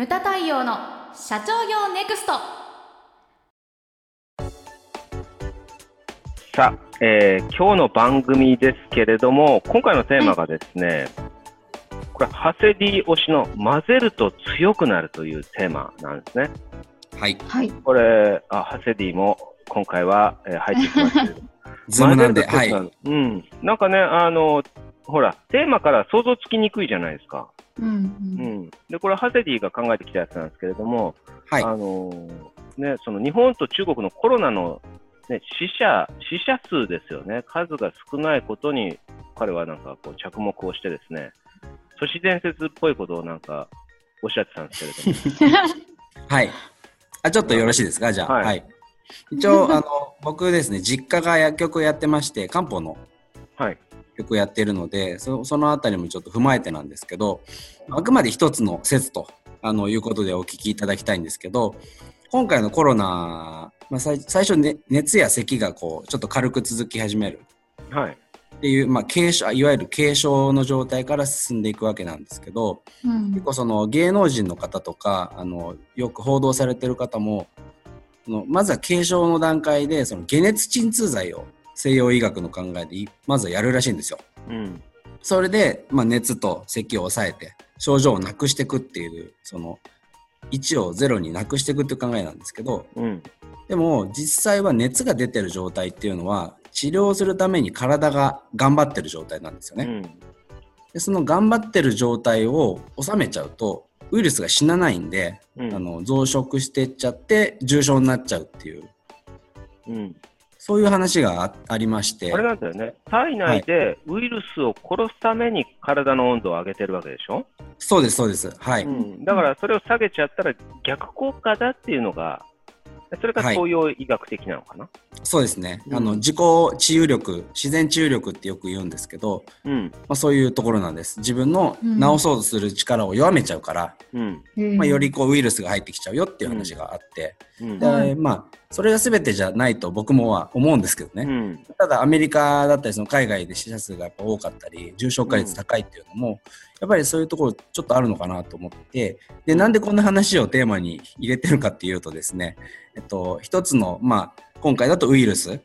ムタ太陽の社長業ネクストさあ、えー今日の番組ですけれども、今回のテーマがですね、これ、ハセディ推しの混ぜると強くなるというテーマなんですね。はい。はいこれ、あハセディも今回は、えー入ってきましたけど、Zoom なんで、はい。うん。なんかね、あの、ほら、テーマから想像つきにくいじゃないですか。うんううんん。で、これ、ハセディが考えてきたやつなんですけれども、はい。あのね、その日本と中国のコロナの、ね、死者死者数ですよね、数が少ないことに彼はなんかこう着目をしてですね、都市伝説っぽいことをなんかおっしゃってたんですけれども、はい。あ、ちょっとよろしいですか？じゃあ。はいはい。一応、あの、僕ですね、実家が薬局をやってまして、漢方のはい、曲やってるのでそそのあたりもちょっと踏まえてなんですけどあくまで一つの説とあのいうことでお聞きいただきたいんですけど今回のコロナ、まあ、最最初、ね、熱や咳がこうちょっと軽く続き始める。はい、っていう、まあ、軽症いわゆる軽症の状態から進んでいくわけなんですけどうん。結構その芸能人の方とかあのよく報道されてる方もそのまずは軽症の段階でその解熱鎮痛剤を西洋医学の考えでいまずはやるらしいんですよ。うん、それで、まあ、熱と咳を抑えて症状をなくしていくっていうその1を0になくしていくっていう考えなんですけどうん、でも実際は熱が出てる状態っていうのは治療するために体が頑張ってる状態なんですよね。うん、でその頑張ってる状態を収めちゃうとウイルスが死なないんで、うんあの増殖してっちゃって重症になっちゃうっていううん。そういう話があありまして。あれなんだよね、体内でウイルスを殺すために体の温度を上げてるわけでしょ、そうですそうです。はい、うん、だからそれを下げちゃったら逆効果だっていうのが、それがはい。東洋医学的なのかな？そうですね、うん。あの自己治癒力自然治癒力ってよく言うんですけど、うん、まあ、そういうところなんです。自分のうん。治そうとする力を弱めちゃうから、うん、まあ、よりこうウイルスが入ってきちゃうよっていう話があって、うん。ではい。まあそれが全てじゃないと僕もは思うんですけどね、うん。ただアメリカだったりその海外で死者数がやっぱ多かったり重症化率高いっていうのも、やっぱりそういうところちょっとあるのかなと思ってでなんでこんな話をテーマに入れてるかっていうとですね、えっと、一つの、まあ、今回だとウイルス。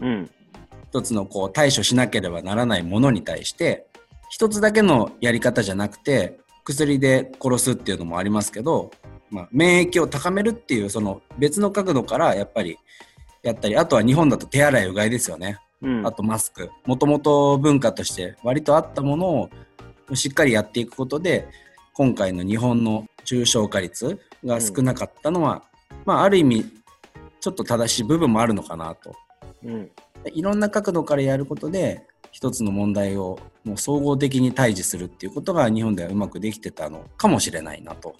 うん。一つのこう対処しなければならないものに対して一つだけのやり方じゃなくて薬で殺すっていうのもありますけど、まあ、免疫を高めるっていうその別の角度からやっぱりやったりあとは日本だと手洗いうがいですよね。うん。あとマスク。もともと文化として割とあったものをしっかりやっていくことで今回の日本の重症化率が少なかったのは、まあ、ある意味ちょっと正しい部分もあるのかなと。うん。いろんな角度からやることで一つの問題をもう総合的に対峙するっていうことが日本ではうまくできてたのかもしれないなと。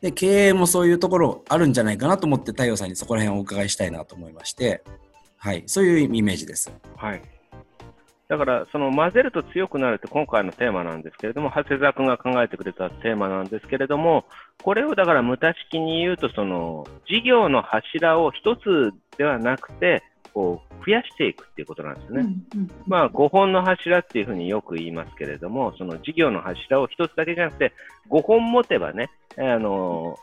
で経営もそういうところあるんじゃないかなと思って太陽さんにそこら辺をお伺いしたいなと思いまして、はい、そういうイメージです。はい。だから、その混ぜると強くなるって今回のテーマなんですけれども、長谷沢君が考えてくれたテーマなんですけれども、これをだから無駄式に言うと、その事業の柱を一つではなくて、こう増やしていくっていうことなんですね。まあ、5本の柱っていうふうによく言いますけれども、その事業の柱を一つだけじゃなくて、5本持てばね、あの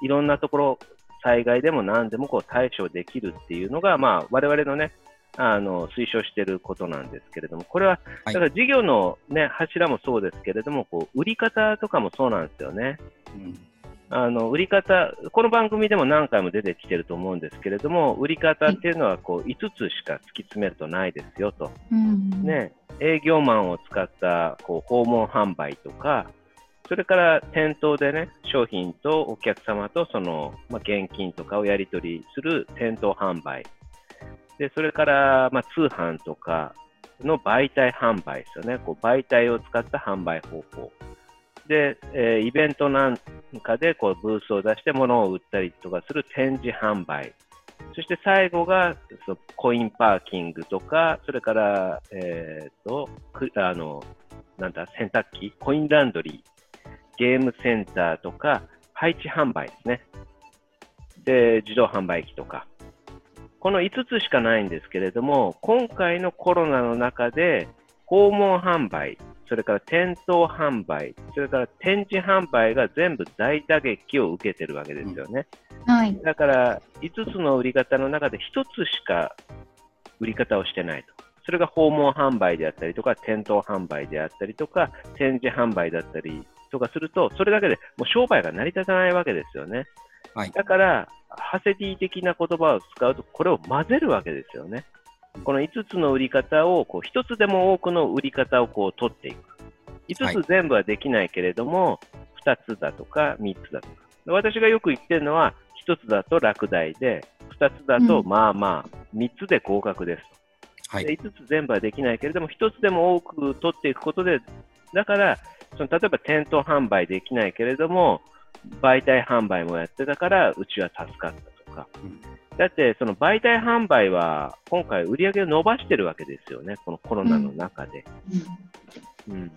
いろんなところ、災害でも何でもこう対処できるっていうのが、まあ、我々のね、あの推奨していることなんですけれども、これは、はいだから事業の、ね、柱もそうですけれども、こう売り方とかもそうなんですよね。うんあの売り方、この番組でも何回も出てきてると思うんですけれども、売り方っていうのはこう5つしか突き詰めるとないですよと。ね、営業マンを使ったこう訪問販売とか、それから店頭でね、商品とお客様とその、まあ、現金とかをやり取りする店頭販売。で、それから、まあ、通販とかの媒体販売ですよね。こう媒体を使った販売方法。で、えーイベントなんかでこうブースを出して物を売ったりとかする展示販売。そして最後がそのコインパーキングとか、それから、えー、とくあのなんだ洗濯機、コインランドリー、ゲームセンターとか、配置販売ですね。で、自動販売機とか。この5つしかないんですけれども、今回のコロナの中で、訪問販売、それから店頭販売、それから展示販売が全部大打撃を受けてるわけですよね。はい。だから、5つの売り方の中で1つしか売り方をしてないと。それが訪問販売であったりとか、店頭販売であったりとか、展示販売だったりとかすると、それだけでもう商売が成り立たないわけですよね。はい、だから、ハセディ的な言葉を使うと、これを混ぜるわけですよね。この5つの売り方をこう1つでも多くの売り方をこう取っていく。5つ全部はできないけれども、はい、2つだとか3つだとか。私がよく言ってるのは、1つだと落第で、2つだとまあまあ、3つで合格ですと。はい、5つ全部はできないけれども、1つでも多く取っていくことで、だから、その例えば店頭販売できないけれども、媒体販売もやってたから、うちは助かったとか、うん、だってその媒体販売は今回、売り上げを伸ばしてるわけですよね、このコロナの中で。うん、うん、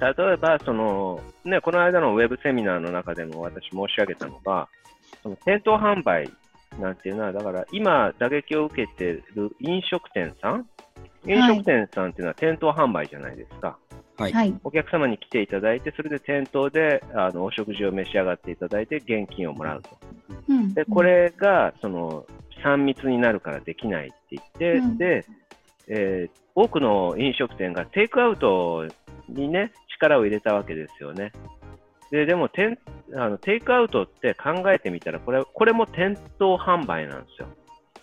例えばその、ね、この間のウェブセミナーの中でも私申し上げたのが、その店頭販売なんていうのは、だから今、打撃を受けている飲食店さん、飲食店さんっていうのは店頭販売じゃないですか。はい、お客様に来ていただいて、それで店頭であのお食事を召し上がっていただいて、現金をもらうと。うん、でこれがその3密になるからできないって言って、うん、でえー、多くの飲食店がテイクアウトにね力を入れたわけですよね。ででもテあのテイクアウトって考えてみたらこれこれも店頭販売なんですよ。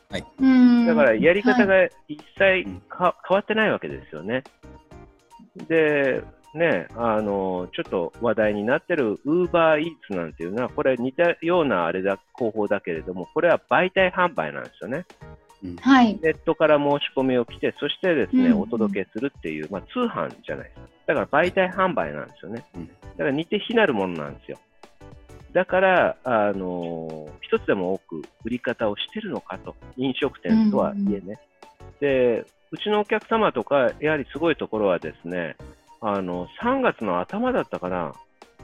はい、だからやり方が一切か、変わってないわけですよね。で、ね、あのちょっと話題になってる UberEats なんていうのは、これ似たようなあれだ方法だけれども、これは媒体販売なんですよね。はい、ネットから申し込みを来て、そしてですね、うん、お届けするっていう、まあ、通販じゃないですか。だから媒体販売なんですよね。だから似て非なるものなんですよ。だから、あの一つでも多く売り方をしてるのかと、飲食店とはいえね。で、うちのお客様とか、やはりすごいところはですね、あの3月の頭だったかな、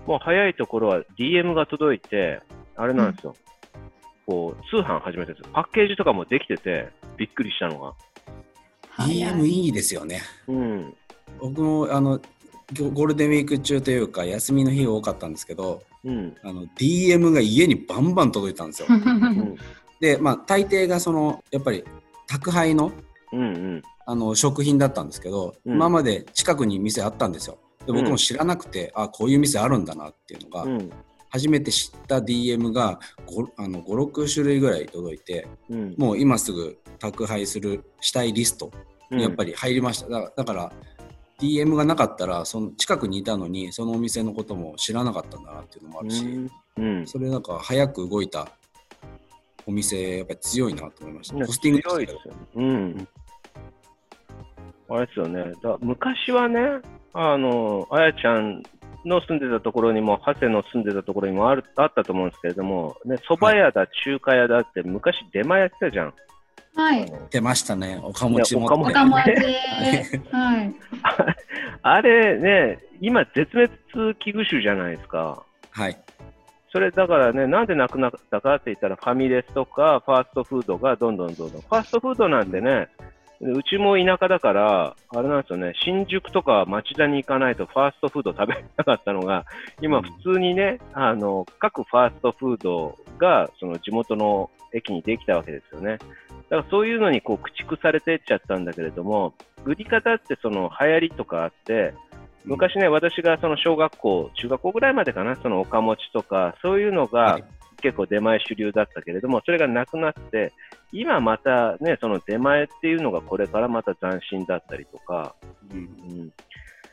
もう早いところは DM が届いて、あれなんですよ、こう通販始めてるんですよ。パッケージとかもできてて、びっくりしたのが。DM いいですよね。うん、僕もあのゴールデンウィーク中というか休みの日が多かったんですけど、うん、あの DM が家にバンバン届いたんですよ。うん、でまあ大抵がそのやっぱり宅配の,、うんうん、あの食品だったんですけど、うん、今まで近くに店あったんですよ。で僕も知らなくて、あこういう店あるんだなっていうのが、初めて知った DM が56種類ぐらい届いて、うん、もう今すぐ宅配するしたいリストにやっぱり入りました、だだから DM がなかったらその近くにいたのにそのお店のことも知らなかったんだなっていうのもあるし、うん、それなんか早く動いたお店やっぱり強いなと思いました。ポスティング強いですよね。うん。あれですよね。だ昔はね、あの、あやちゃんの住んでたところにも、長谷の住んでたところにもあるあったと思うんですけれども、ね、蕎麦屋だ、中華屋だって昔出前やってたじゃん。はい。出ましたね。おかもちも。おかもち。はい。あれね、今絶滅危惧種じゃないですか。はい。それだからね、なんでなくなったかって言ったら、ファミレスとかファーストフードがどんどんどんどん。ファーストフードなんてね、うちも田舎だから、あれなんですよね、新宿とか町田に行かないとファーストフード食べなかったのが、今、普通にね、あの各ファーストフードがその地元の駅にできたわけですよね。だからそういうのにこう駆逐されてっちゃったんだけれども、売り方ってその流行りとかあって、昔ね、私がその小学校、中学校ぐらいまでかな、そのおかもちとか、そういうのが結構出前主流だったけれども、それがなくなって、今またね、その出前っていうのがこれからまた斬新だったりとか、うん、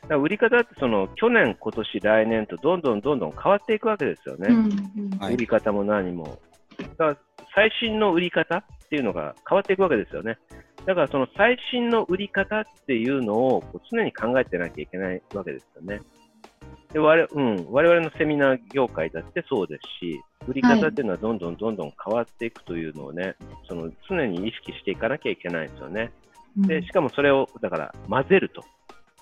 うん、売り方ってその去年、今年、来年とどんどんどんどん変わっていくわけですよね、うんうん、売り方も何も。だから最新の売り方っていうのが変わっていくわけですよね。だからその最新の売り方っていうのを常に考えてなきゃいけないわけですよね。で我,、うん、我々のセミナー業界だってそうですし、売り方っていうのはどんどんどんどん変わっていくというのをね、はい、その常に意識していかなきゃいけないですよね。でしかもそれをだから混ぜると、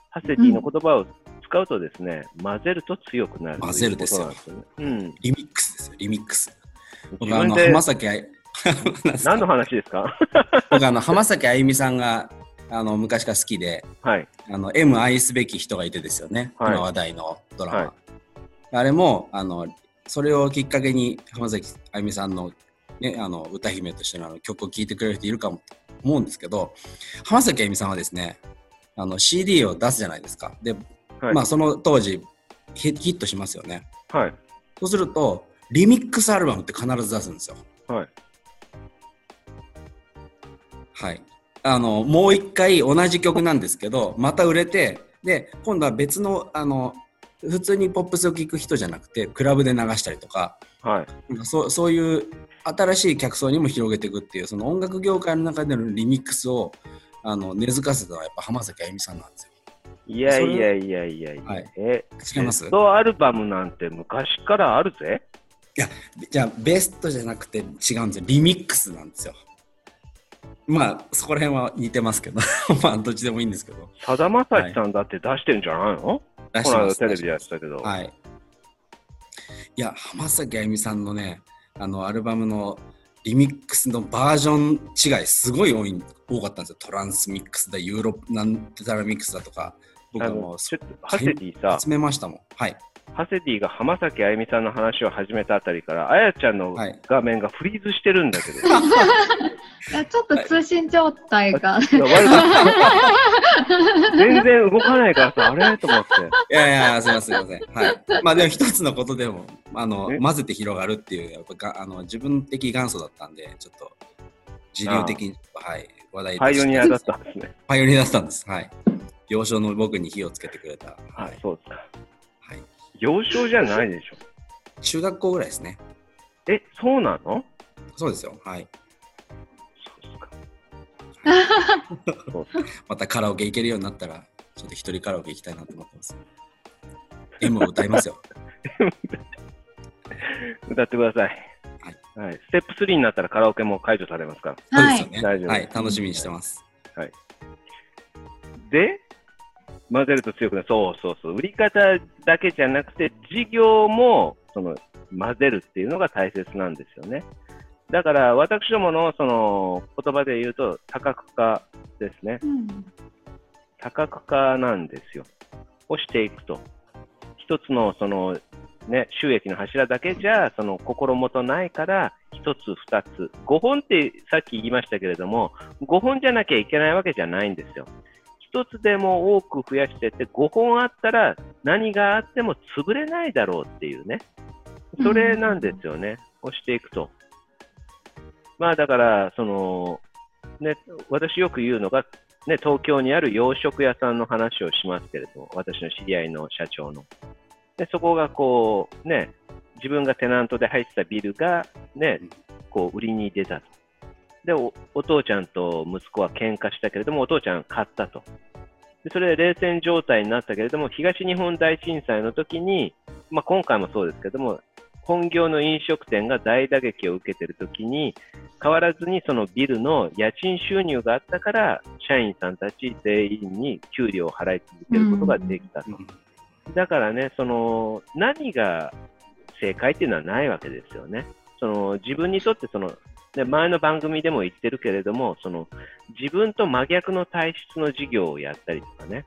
ハセティの言葉を使うとですね、うん、混ぜると強くなる混ぜるですよ、ね。うん、リミックスですよ、リミックス。僕あの浜崎何の話ですか？僕あの浜崎あゆみさんがあの昔から好きで、はい。あの M 愛すべき人がいてですよね、はい今話題のドラマ。はいあれもあのそれをきっかけに浜崎あゆみさんの,、ね、あの歌姫としての曲を聴いてくれる人いるかもと思うんですけど浜崎あゆみさんはですねあの CD を出すじゃないですか。で、はいまあ、その当時ヒヒットしますよね。はい。そうするとリミックスアルバムって必ず出すんですよ。はい。はい。あの、もう一回同じ曲なんですけど、また売れて、で、今度は別の、あの、普通にポップスを聴く人じゃなくて、クラブで流したりとか、はい。なんかそうそういう新しい客層にも広げていくっていう、その音楽業界の中でのリミックスをあの根付かせたのはやっぱ浜崎あゆみさんなんですよ。いやいやいやいやいや。はいえ、違います？ベストアルバムなんて昔からあるぜ。じゃあ、ベストじゃなくて違うんですよ。リミックスなんですよ。まあ、そこら辺は似てますけど、まあ、どっちでもいいんですけど。さだまさしさんだって出してるんじゃないの、この出してます間テレビでやってたけど。はい。いや、浜崎あゆみさんのね、あの、アルバムのリミックスのバージョン違い、すごい多い多かったんですよ。トランスミックスだ、ユーロなんてたらミックスだとか。僕あはもう、ハセディさ、集めましたもん。はい。ハセディが浜崎あゆみさんの話を始めたあたりから、あやちゃんのはい画面がフリーズしてるんだけど。いやちょっと通信状態が。全然動かないからさ、あれ？と思って。いやいや、すみません、すみません。はい。まあでも一つのことでも、あのえ、混ぜて広がるっていう、やっぱがあの自分的元祖だったんで、ちょっと、自流的に、はい、話題とパイオニアだったんですね。パイオニアだったんです。はい。幼少の僕に火をつけてくれた。はい。あそうですか。はい、幼少じゃないでしょ。中学校ぐらいですね。え、そうなの？そうですよ。はい。そうですか。そうまたカラオケ行けるようになったら、ちょっと一人カラオケ行きたいなと思ってます。M を歌いますよ。歌ってください。はい。ステップ3になったらカラオケも解除されますから。はいそうですよね。大丈夫はい。楽しみにしてます。で、混ぜると強くなる。そうそうそう。売り方だけじゃなくて、事業もその混ぜるっていうのが大切なんですよね。だから、私どものその言葉で言うと、多角化ですね。うん多角化なんですよ。をしていくと。一つのその、ね、収益の柱だけじゃ、その心もとないから、一つ、二つ。5本ってさっき言いましたけれども、5本じゃなきゃいけないわけじゃないんですよ。一つでも多く増やしてって、5本あったら何があっても潰れないだろうっていうね。それなんですよね。をしていくと。まあだから、その、ね、私よく言うのが、ね、東京にある洋食屋さんの話をしますけれども、私の知り合いの社長の。で、そこがこう、ね、自分がテナントで入ってたビルが、ね、こう、売りに出たと。でお、お父ちゃんと息子は喧嘩したけれども、お父ちゃん買ったと。で、それで冷戦状態になったけれども、東日本大震災の時に、まあ、今回もそうですけども、本業の飲食店が大打撃を受けているときに、変わらずにそのビルの家賃収入があったから、社員さんたち全員に給料を払い続けることができたと。だからね、その何が正解っていうのはないわけですよね。その自分にとってその、ね、前の番組でも言ってるけれども、その自分と真逆の体質の事業をやったりとかね、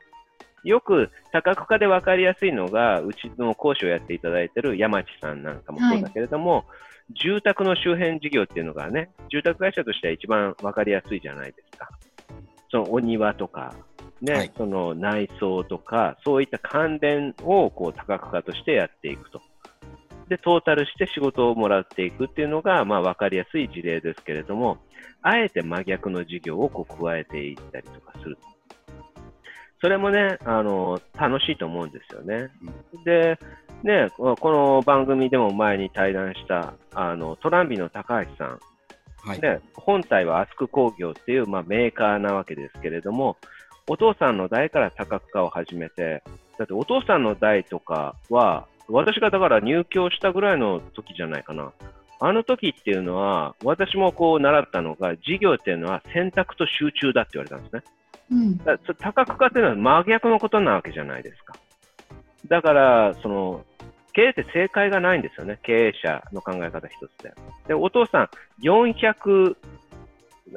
よく多角化で分かりやすいのが、うちの講師をやっていただいている山地さんなんかもそうだけれども、住宅の周辺事業っていうのがね、住宅会社としては一番分かりやすいじゃないですか。そのお庭とか、ね、はいその内装とか、そういった関連をこう多角化としてやっていくと。で、トータルして仕事をもらっていくっていうのが、まあ分かりやすい事例ですけれども、あえて真逆の事業をこう加えていったりとかすると。それもね、あの、楽しいと思うんですよね。で、ね、この番組でも前に対談した、あの、トランビの高橋さん、はい。ね、本体はアスク工業っていう、まあ、メーカーなわけですけれども、お父さんの代から多角化を始めて、だってお父さんの代とかは、私がだから入居したぐらいの時じゃないかな。あの時っていうのは、私もこう習ったのが、事業っていうのは選択と集中だって言われたんですね。うん多角化っていうのは真逆のことなわけじゃないですか。だから、その、経営って正解がないんですよね。経営者の考え方一つで。で、お父さん、400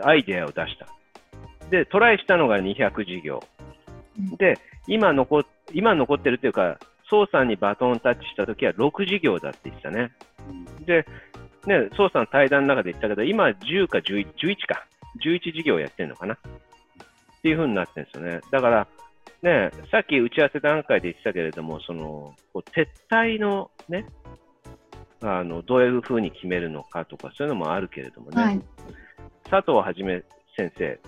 アイデアを出した。で、トライしたのが200事業。で、今残今残ってるっていうか、宋さんにバトンタッチしたときは6事業だって言ってたね。で、ね、宋さん対談の中で言ったけど、今10か11、11か。11事業やってるのかな。っていうふうになってるんですよね。だから、ね、さっき打ち合わせ段階で言ってたけれども、その、撤退のね、あの、どういうふうに決めるのかとか、そういうのもあるけれどもね。はい、佐藤はじめ先生、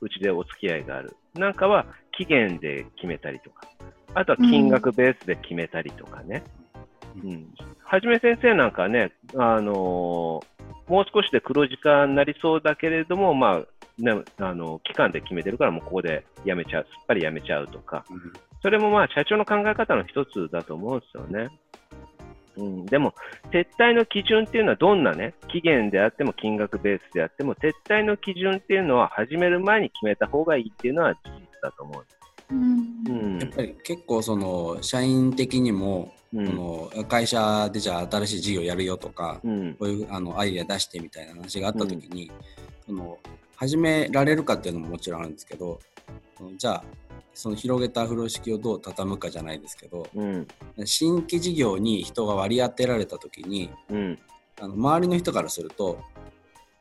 うちでお付き合いがある。なんかは期限で決めたりとか、あとは金額ベースで決めたりとかね。うん。うん、はじめ先生なんかね、あのー、もう少しで黒字化になりそうだけれども、まあ、ね、あの期間で決めてるから、もうここでやめちゃう、すっぱりやめちゃうとか、うん、それもまあ社長の考え方の一つだと思うんですよね。うん、でも、撤退の基準っていうのはどんなね、期限であっても金額ベースであっても、撤退の基準っていうのは始める前に決めた方がいいっていうのは事実だと思う。うん、やっぱり結構その社員的にも、うん、の会社でじゃあ新しい事業やるよとか、うん、こういうあのアイデア出してみたいな話があった時に、その始められるかっていうのももちろんあるんですけどじゃあその広げた風呂敷をどう畳むかじゃないですけど、うん、新規事業に人が割り当てられた時に、うん、あの周りの人からすると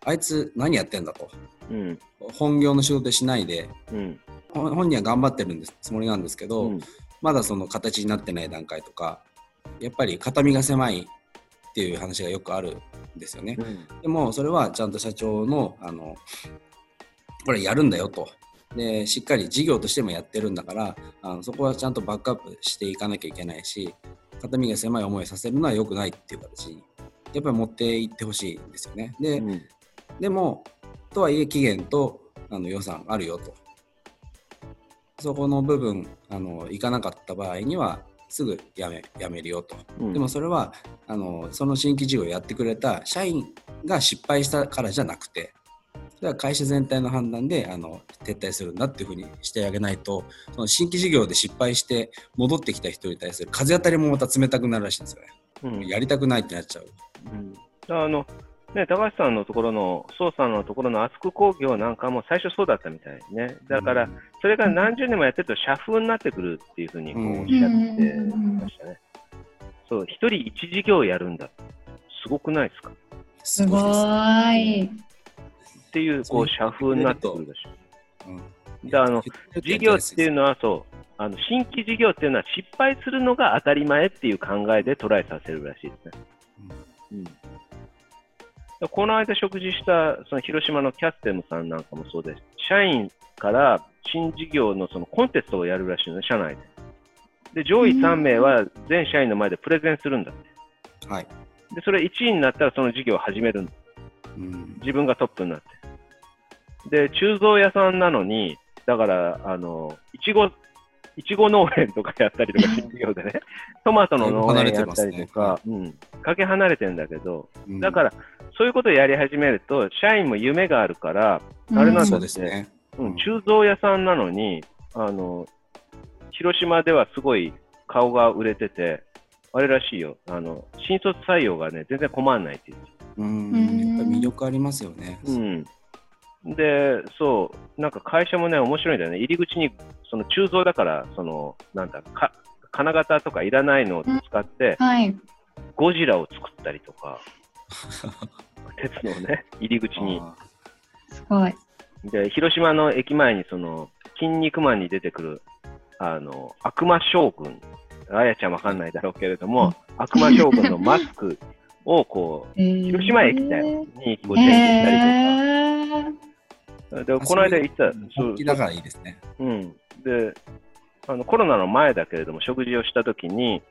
あいつ何やってんだと、うん、本業の仕事しないで、本人は頑張ってるんですつもりなんですけど、まだその形になってない段階とかやっぱり肩身が狭いっていう話がよくあるんですよね。でもそれはちゃんと社長のあのこれやるんだよと。で、しっかり事業としてもやってるんだから、あのそこはちゃんとバックアップしていかなきゃいけないし、肩身が狭い思いさせるのは良くないっていう形。に、やっぱり持っていってほしいんですよね。で、うん、でも、とはいえ期限とあの予算あるよと。そこの部分、あの、いかなかった場合には、すぐやめやめるよと、うん、でもそれはあのその新規事業をやってくれた社員が失敗したからじゃなくてそれは会社全体の判断であの撤退するんだっていうふうにしてあげないとその新規事業で失敗して戻ってきた人に対する風当たりもまた冷たくなるらしいんですよね、うん、やりたくないってなっちゃう。うん、あのね、高橋さんのところの、宋さんのところのアスク工業なんかも最初そうだったみたいね。だから、それが何十年もやってると社風になってくるっていうふうにこうおっしゃってましたね。そう、一人一事業やるんだ。すごくないですか？すごい。っていう、こう、社風になってくるでしょ。うん、であの事業っていうのはそうあの新規事業っていうのは失敗するのが当たり前っていう考えでトライさせるらしいですね。うん、うんこの間食事したその広島のキャステムさんなんかもそうです。社員から新事業のそのコンテストをやるらしいのね、社内で。で、上位3名は全社員の前でプレゼンするんだって。はい。で、それ1位になったらその事業を始めるんだ。うん、自分がトップになって。で、鋳造屋さんなのに、だから、あの、いちご、いちご農園とかやったりとか、新事業でね、トマトの農園やったりとか、ね、うん、かけ離れてるんだけど、うん、だから、そういうことをやり始めると、社員も夢があるから、あれなんですね、うん、鋳造屋さんなのに、あの、広島ではすごい顔が売れてて、あれらしいよ、あの、新卒採用がね、全然困らないっていう。うん、やっぱ魅力ありますよね。うん。で、そう、なんか会社もね、面白いんだよね。入り口に、その鋳造だから、その、なんだ、か金型とかいらないのを使って、はい、ゴジラを作ったりとか、鉄のね、入り口に。すごい。で、広島の駅前に、その、筋肉マンに出てくる、あの、悪魔将軍、あやちゃんわかんないだろうけれども、悪魔将軍のマスクを、こう、えー、広島駅だよ、に、こう、展示したりとか。えー、で、この間行った、そう。だからいいですね。うん。で、あの、コロナの前だけれども、食事をしたときに、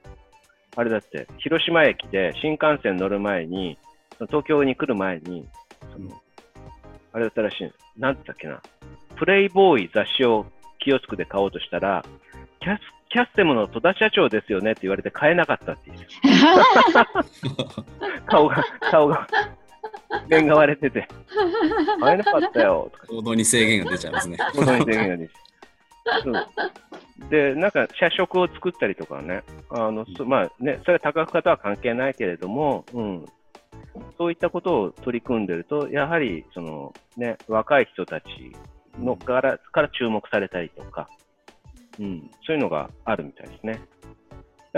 あれだって、広島駅で新幹線乗る前に、東京に来る前に、そのあれだったらしいなんて言ったっけな、プレイボーイ雑誌をキオスクで買おうとしたら、キャスキャステムの戸田社長ですよねって言われて買えなかったっていう。顔が、顔が、面が割れてて、買えなかったよとか。行動に制限が出ちゃいますね。行動に制限が出ちゃう。で、なんか社食を作ったりとかね、あの、うん、まあね、それは多角化とは関係ないけれども、うん、そういったことを取り組んでると、やはりその、ね、若い人たちのからから注目されたりとか、うん、そういうのがあるみたいですね。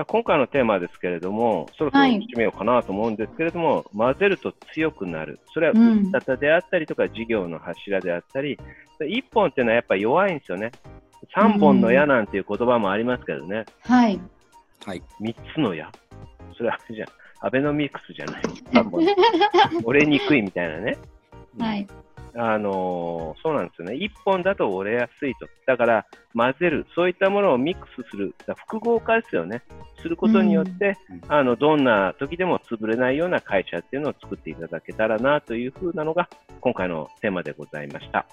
今回のテーマですけれども、そろそろ締めようかなと思うんですけれども、はい、混ぜると強くなる、それは打ち方であったりとか、事業の柱であったり、うん、1本っていうのはやっぱり弱いんですよね。3本の矢なんていう言葉もありますけどね。はい。はい。3つの矢それはじゃアベノミクスじゃない。折れにくいみたいなね。はい。あのー、そうなんですよね。1本だと折れやすいと。だから、混ぜる。そういったものをミックスする。複合化ですよね。することによって、うん、あの、どんな時でも潰れないような会社っていうのを作っていただけたらなというふうなのが、今回のテーマでございました。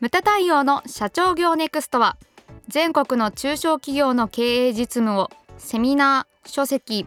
ムタ対応の社長業ネクストは、全国の中小企業の経営実務をセミナー、書籍、